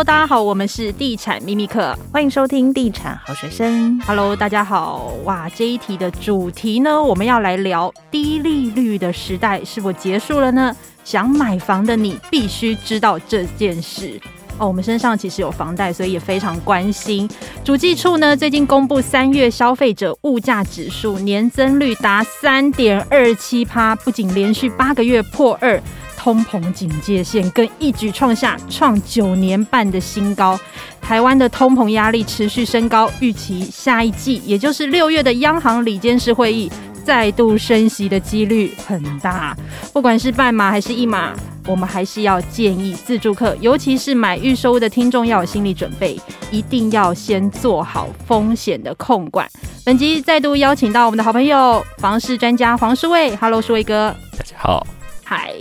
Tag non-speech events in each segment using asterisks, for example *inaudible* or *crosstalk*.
Hello，大家好，我们是地产秘密客，欢迎收听地产好学生。Hello，大家好，哇，这一题的主题呢，我们要来聊低利率的时代是否结束了呢？想买房的你必须知道这件事哦。我们身上其实有房贷，所以也非常关心。主计处呢最近公布三月消费者物价指数年增率达三点二七趴，不仅连续八个月破二。通膨警戒线更一举创下创九年半的新高，台湾的通膨压力持续升高，预期下一季，也就是六月的央行里监事会议再度升息的几率很大。不管是半码还是一码，我们还是要建议自助客，尤其是买预售屋的听众要有心理准备，一定要先做好风险的控管。本集再度邀请到我们的好朋友房市专家黄书卫，Hello，书卫哥，大家好，嗨。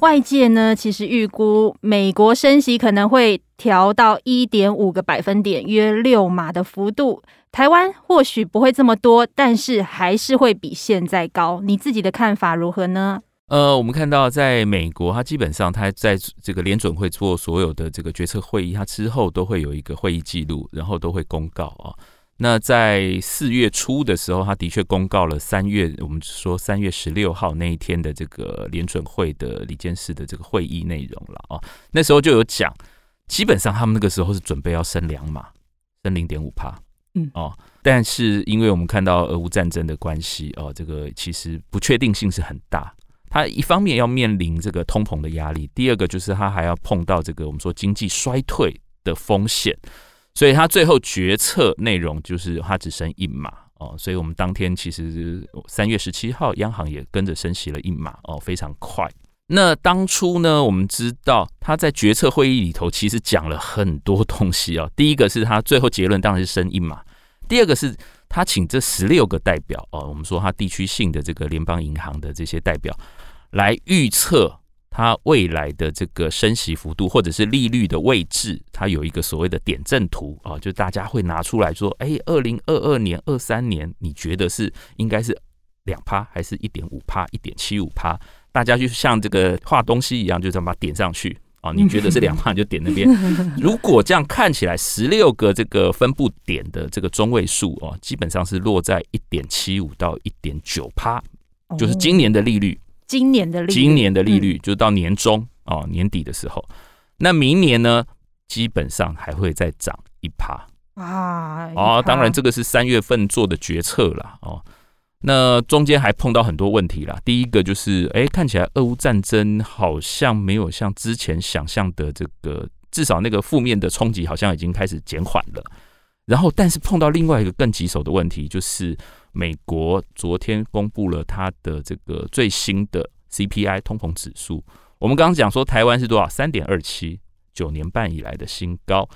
外界呢，其实预估美国升息可能会调到一点五个百分点，约六码的幅度。台湾或许不会这么多，但是还是会比现在高。你自己的看法如何呢？呃，我们看到在美国，它基本上它在这个联准会做所有的这个决策会议，它之后都会有一个会议记录，然后都会公告啊。那在四月初的时候，他的确公告了三月，我们说三月十六号那一天的这个联准会的理监事的这个会议内容了啊。那时候就有讲，基本上他们那个时候是准备要升两码，升零点五帕，嗯哦。但是因为我们看到俄乌战争的关系哦，这个其实不确定性是很大。他一方面要面临这个通膨的压力，第二个就是他还要碰到这个我们说经济衰退的风险。所以他最后决策内容就是他只升一码哦，所以我们当天其实三月十七号央行也跟着升息了一码哦，非常快。那当初呢，我们知道他在决策会议里头其实讲了很多东西哦。*laughs* 第一个是他最后结论当然是升一码，第二个是他请这十六个代表哦，我们说他地区性的这个联邦银行的这些代表来预测。它未来的这个升息幅度，或者是利率的位置，它有一个所谓的点阵图啊，就大家会拿出来说，哎，二零二二年、二三年，你觉得是应该是两趴，还是一点五趴、一点七五趴？大家就像这个画东西一样，就这么把它点上去啊。你觉得是两趴，就点那边。*laughs* 如果这样看起来，十六个这个分布点的这个中位数哦，基本上是落在一点七五到一点九趴，就是今年的利率。今年的利率，今年的利率就到年中哦，年底的时候，那明年呢，基本上还会再涨一趴啊！哦，当然这个是三月份做的决策啦哦。那中间还碰到很多问题啦。第一个就是，哎，看起来俄乌战争好像没有像之前想象的这个，至少那个负面的冲击好像已经开始减缓了。然后，但是碰到另外一个更棘手的问题就是。美国昨天公布了它的这个最新的 CPI 通膨指数。我们刚刚讲说台湾是多少？三点二七，九年半以来的新高。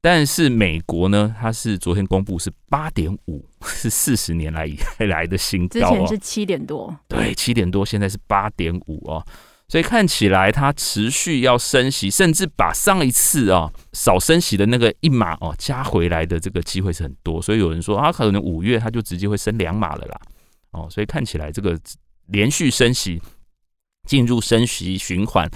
但是美国呢，它是昨天公布是八点五，是四十年来以来的新高。之前是七点多，对，七点多，现在是八点五哦。所以看起来它持续要升息，甚至把上一次啊少升息的那个一码哦加回来的这个机会是很多。所以有人说啊，可能五月它就直接会升两码了啦。哦，所以看起来这个连续升息进入升息循环，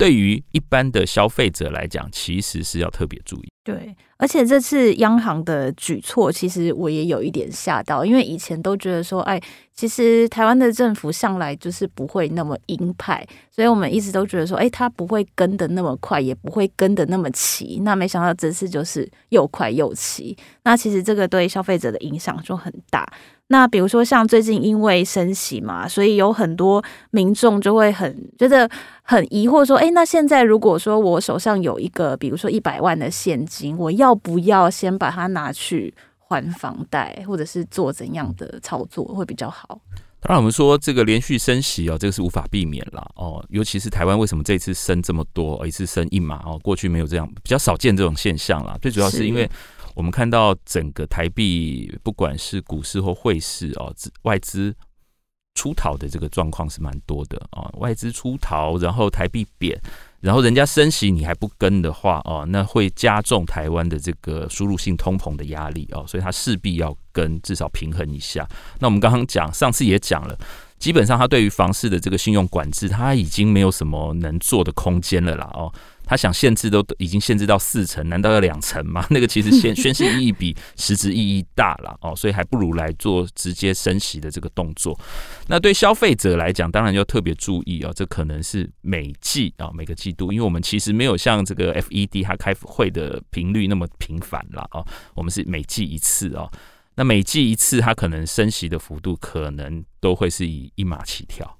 对于一般的消费者来讲，其实是要特别注意。对，而且这次央行的举措，其实我也有一点吓到，因为以前都觉得说，哎，其实台湾的政府向来就是不会那么鹰派，所以我们一直都觉得说，哎，他不会跟得那么快，也不会跟得那么齐。那没想到这次就是又快又齐，那其实这个对消费者的影响就很大。那比如说像最近因为升息嘛，所以有很多民众就会很觉得很疑惑，说：“哎，那现在如果说我手上有一个，比如说一百万的现金，我要不要先把它拿去还房贷，或者是做怎样的操作会比较好？”当然，我们说这个连续升息哦，这个是无法避免了哦。尤其是台湾为什么这次升这么多，一次升一码哦，过去没有这样，比较少见这种现象啦。最主要是因为。我们看到整个台币，不管是股市或汇市哦，外资出逃的这个状况是蛮多的啊。外资出逃，然后台币贬，然后人家升息你还不跟的话哦，那会加重台湾的这个输入性通膨的压力哦，所以它势必要跟，至少平衡一下。那我们刚刚讲，上次也讲了，基本上它对于房市的这个信用管制，它已经没有什么能做的空间了啦哦。他想限制都已经限制到四成，难道要两成吗？*laughs* 那个其实宣 *laughs* 宣示意义比实质意义大了哦，所以还不如来做直接升息的这个动作。那对消费者来讲，当然要特别注意哦，这可能是每季啊每个季度，因为我们其实没有像这个 FED 它开会的频率那么频繁了哦，我们是每季一次哦。那每季一次，它可能升息的幅度可能都会是以一码起跳。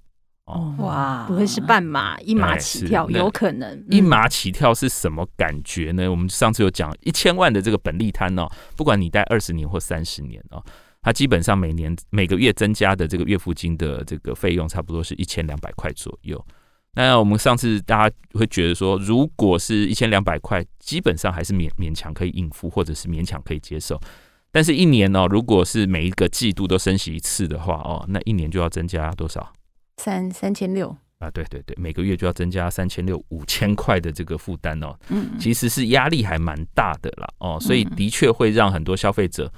哦，哇，不会是半马，一马起跳，有可能。一马起跳是什么感觉呢？我们上次有讲一千万的这个本利摊哦，不管你贷二十年或三十年哦，它基本上每年每个月增加的这个月付金的这个费用，差不多是一千两百块左右。那我们上次大家会觉得说，如果是一千两百块，基本上还是勉勉强可以应付，或者是勉强可以接受。但是，一年哦，如果是每一个季度都升息一次的话哦，那一年就要增加多少？三三千六啊，对对对，每个月就要增加三千六五千块的这个负担哦，嗯，其实是压力还蛮大的啦哦，所以的确会让很多消费者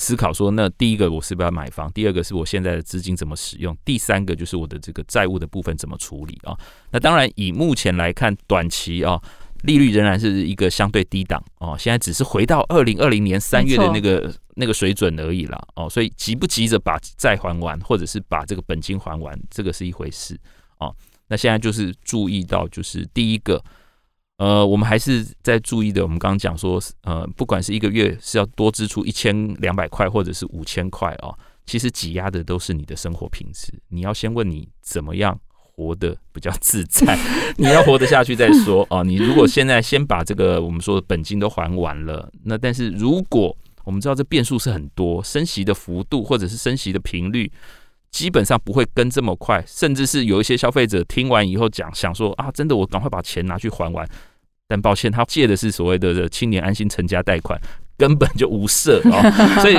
思考说，那第一个我是不是要买房？第二个是我现在的资金怎么使用？第三个就是我的这个债务的部分怎么处理啊？那当然，以目前来看，短期啊，利率仍然是一个相对低档哦，现在只是回到二零二零年三月的那个。那个水准而已啦，哦，所以急不急着把债还完，或者是把这个本金还完，这个是一回事哦。那现在就是注意到，就是第一个，呃，我们还是在注意的。我们刚刚讲说，呃，不管是一个月是要多支出一千两百块，或者是五千块哦，其实挤压的都是你的生活品质。你要先问你怎么样活得比较自在，*laughs* 你要活得下去再说哦。你如果现在先把这个我们说的本金都还完了，那但是如果我们知道这变数是很多，升息的幅度或者是升息的频率，基本上不会跟这么快，甚至是有一些消费者听完以后讲，想说啊，真的我赶快把钱拿去还完，但抱歉，他借的是所谓的青年安心成家贷款。根本就无色哦，*laughs* 所以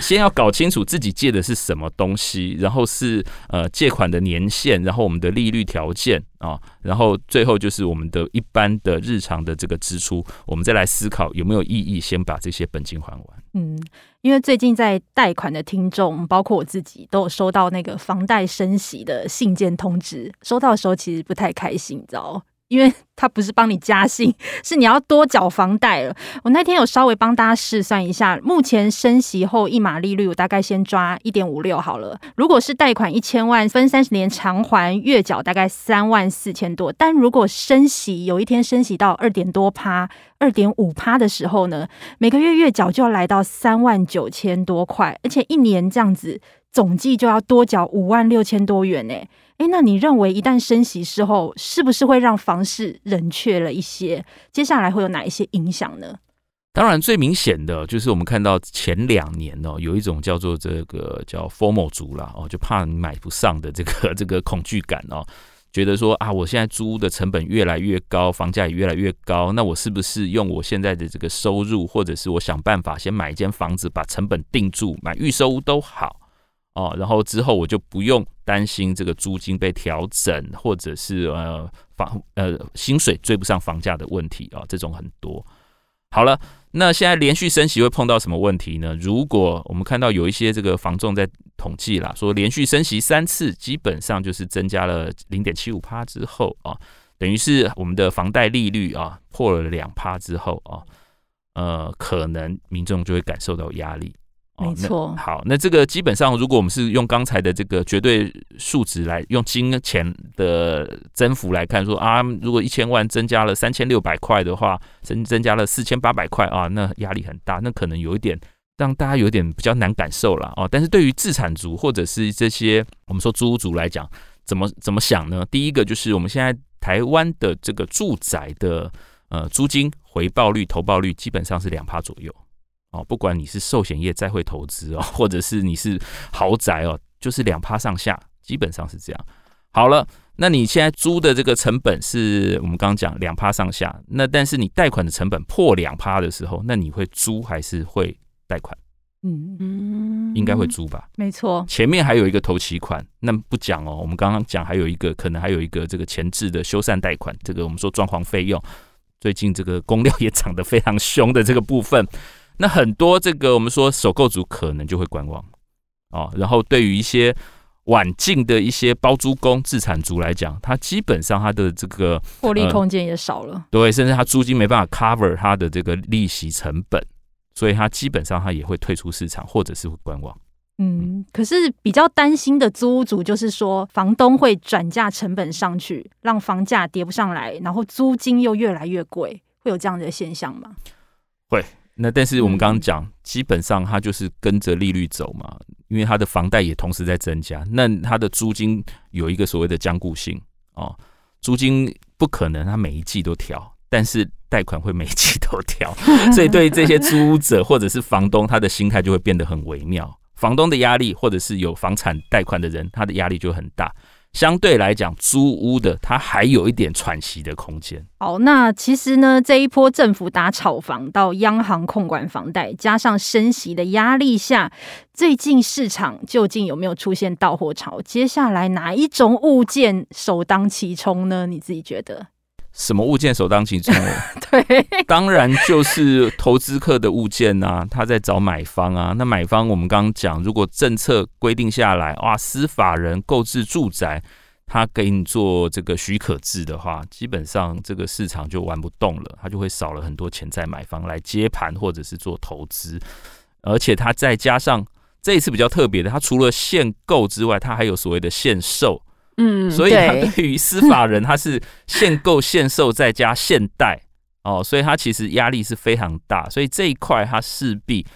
先要搞清楚自己借的是什么东西，然后是呃借款的年限，然后我们的利率条件啊，然后最后就是我们的一般的日常的这个支出，我们再来思考有没有意义先把这些本金还完。嗯，因为最近在贷款的听众，包括我自己，都有收到那个房贷升息的信件通知，收到的时候其实不太开心，你知道。因为他不是帮你加薪，*laughs* 是你要多缴房贷了。我那天有稍微帮大家试算一下，目前升息后一码利率，我大概先抓一点五六好了。如果是贷款一千万，分三十年偿还，月缴大概三万四千多。但如果升息有一天升息到二点多趴、二点五趴的时候呢，每个月月缴就要来到三万九千多块，而且一年这样子总计就要多缴五万六千多元呢。哎，那你认为一旦升息之后，是不是会让房市冷却了一些？接下来会有哪一些影响呢？当然，最明显的就是我们看到前两年哦，有一种叫做这个叫 “formal 族啦哦，就怕你买不上的这个 *laughs* 这个恐惧感哦，觉得说啊，我现在租屋的成本越来越高，房价也越来越高，那我是不是用我现在的这个收入，或者是我想办法先买一间房子，把成本定住，买预售屋都好。哦，然后之后我就不用担心这个租金被调整，或者是呃房呃薪水追不上房价的问题啊，这种很多。好了，那现在连续升息会碰到什么问题呢？如果我们看到有一些这个房仲在统计啦，说连续升息三次，基本上就是增加了零点七五趴之后啊，等于是我们的房贷利率啊破了两趴之后啊，呃，可能民众就会感受到压力。没错，好，那这个基本上，如果我们是用刚才的这个绝对数值来用金钱的增幅来看，说啊，如果一千万增加了三千六百块的话，增增加了四千八百块啊，那压力很大，那可能有一点让大家有点比较难感受了啊。但是对于自产族或者是这些我们说租屋族来讲，怎么怎么想呢？第一个就是我们现在台湾的这个住宅的呃租金回报率、投报率基本上是两趴左右。哦，不管你是寿险业再会投资哦，或者是你是豪宅哦，就是两趴上下，基本上是这样。好了，那你现在租的这个成本是我们刚刚讲两趴上下，那但是你贷款的成本破两趴的时候，那你会租还是会贷款？嗯嗯，应该会租吧？没错，前面还有一个头期款，那不讲哦。我们刚刚讲还有一个可能还有一个这个前置的修缮贷款，这个我们说装潢费用，最近这个工料也涨得非常凶的这个部分。那很多这个我们说首购族可能就会观望哦，然后对于一些晚进的一些包租公、自产族来讲，他基本上他的这个获利空间也少了，对，甚至他租金没办法 cover 他的这个利息成本，所以他基本上他也会退出市场，或者是会观望。嗯，可是比较担心的租屋族就是说，房东会转嫁成本上去，让房价跌不上来，然后租金又越来越贵，会有这样的现象吗？会。那但是我们刚刚讲，基本上它就是跟着利率走嘛，因为它的房贷也同时在增加，那它的租金有一个所谓的僵固性哦，租金不可能它每一季都调，但是贷款会每一季都调，*laughs* 所以对于这些租者或者是房东，他的心态就会变得很微妙，房东的压力或者是有房产贷款的人，他的压力就很大。相对来讲，租屋的它还有一点喘息的空间。好，那其实呢，这一波政府打炒房到央行控管房贷，加上升息的压力下，最近市场究竟有没有出现到货潮？接下来哪一种物件首当其冲呢？你自己觉得？什么物件首当其冲？*laughs* 对，当然就是投资客的物件啊，他在找买方啊。那买方我们刚刚讲，如果政策规定下来，哇，司法人购置住宅，他给你做这个许可制的话，基本上这个市场就玩不动了，他就会少了很多潜在买方来接盘或者是做投资，而且他再加上这一次比较特别的，他除了限购之外，他还有所谓的限售。嗯，所以他对于司法人，他是限购、限售再加限贷哦，所以他其实压力是非常大。所以这一块他势必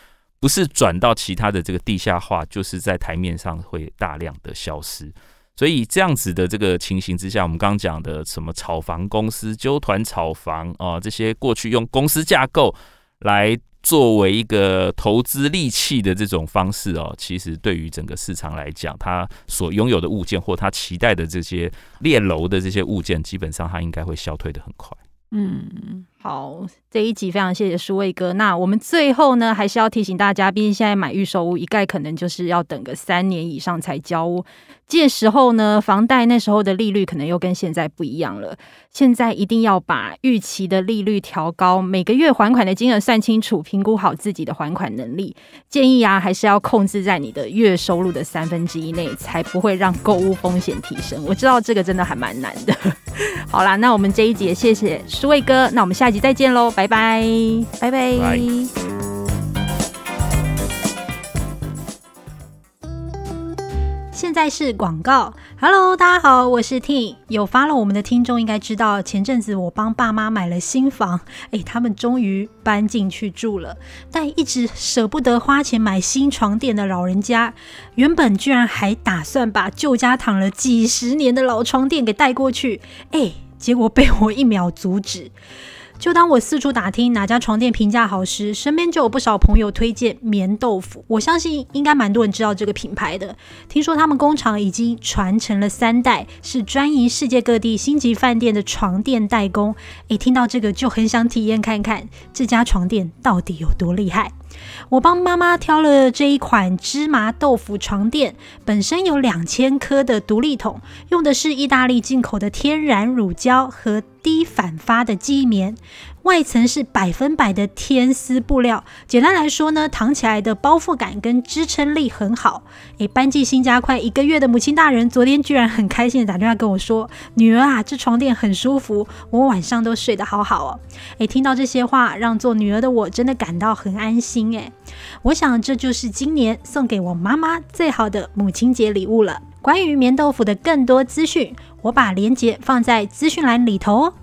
不是转到其他的这个地下化，就是在台面上会大量的消失。所以这样子的这个情形之下，我们刚刚讲的什么炒房公司、纠团炒房啊，这些过去用公司架构来。作为一个投资利器的这种方式哦，其实对于整个市场来讲，他所拥有的物件或他期待的这些猎楼的这些物件，基本上他应该会消退的很快。嗯，好，这一集非常谢谢舒卫哥。那我们最后呢，还是要提醒大家，毕竟现在买预售屋一概可能就是要等个三年以上才交屋。届时候呢，房贷那时候的利率可能又跟现在不一样了。现在一定要把预期的利率调高，每个月还款的金额算清楚，评估好自己的还款能力。建议啊，还是要控制在你的月收入的三分之一内，才不会让购物风险提升。我知道这个真的还蛮难的。*laughs* 好啦，那我们这一集谢谢舒卫哥，那我们下集再见喽，拜拜，拜拜。拜现在是广告，Hello，大家好，我是 T。有 follow 我们的听众应该知道，前阵子我帮爸妈买了新房，哎，他们终于搬进去住了。但一直舍不得花钱买新床垫的老人家，原本居然还打算把旧家躺了几十年的老床垫给带过去，哎，结果被我一秒阻止。就当我四处打听哪家床垫评价好时，身边就有不少朋友推荐棉豆腐。我相信应该蛮多人知道这个品牌的。听说他们工厂已经传承了三代，是专营世界各地星级饭店的床垫代工。诶，听到这个就很想体验看看这家床垫到底有多厉害。我帮妈妈挑了这一款芝麻豆腐床垫，本身有两千颗的独立桶，用的是意大利进口的天然乳胶和低反发的记忆棉。外层是百分百的天丝布料，简单来说呢，躺起来的包覆感跟支撑力很好。诶，搬进新家快一个月的母亲大人，昨天居然很开心的打电话跟我说：“女儿啊，这床垫很舒服，我晚上都睡得好好哦。”诶，听到这些话，让做女儿的我真的感到很安心。诶，我想这就是今年送给我妈妈最好的母亲节礼物了。关于棉豆腐的更多资讯，我把链接放在资讯栏里头哦。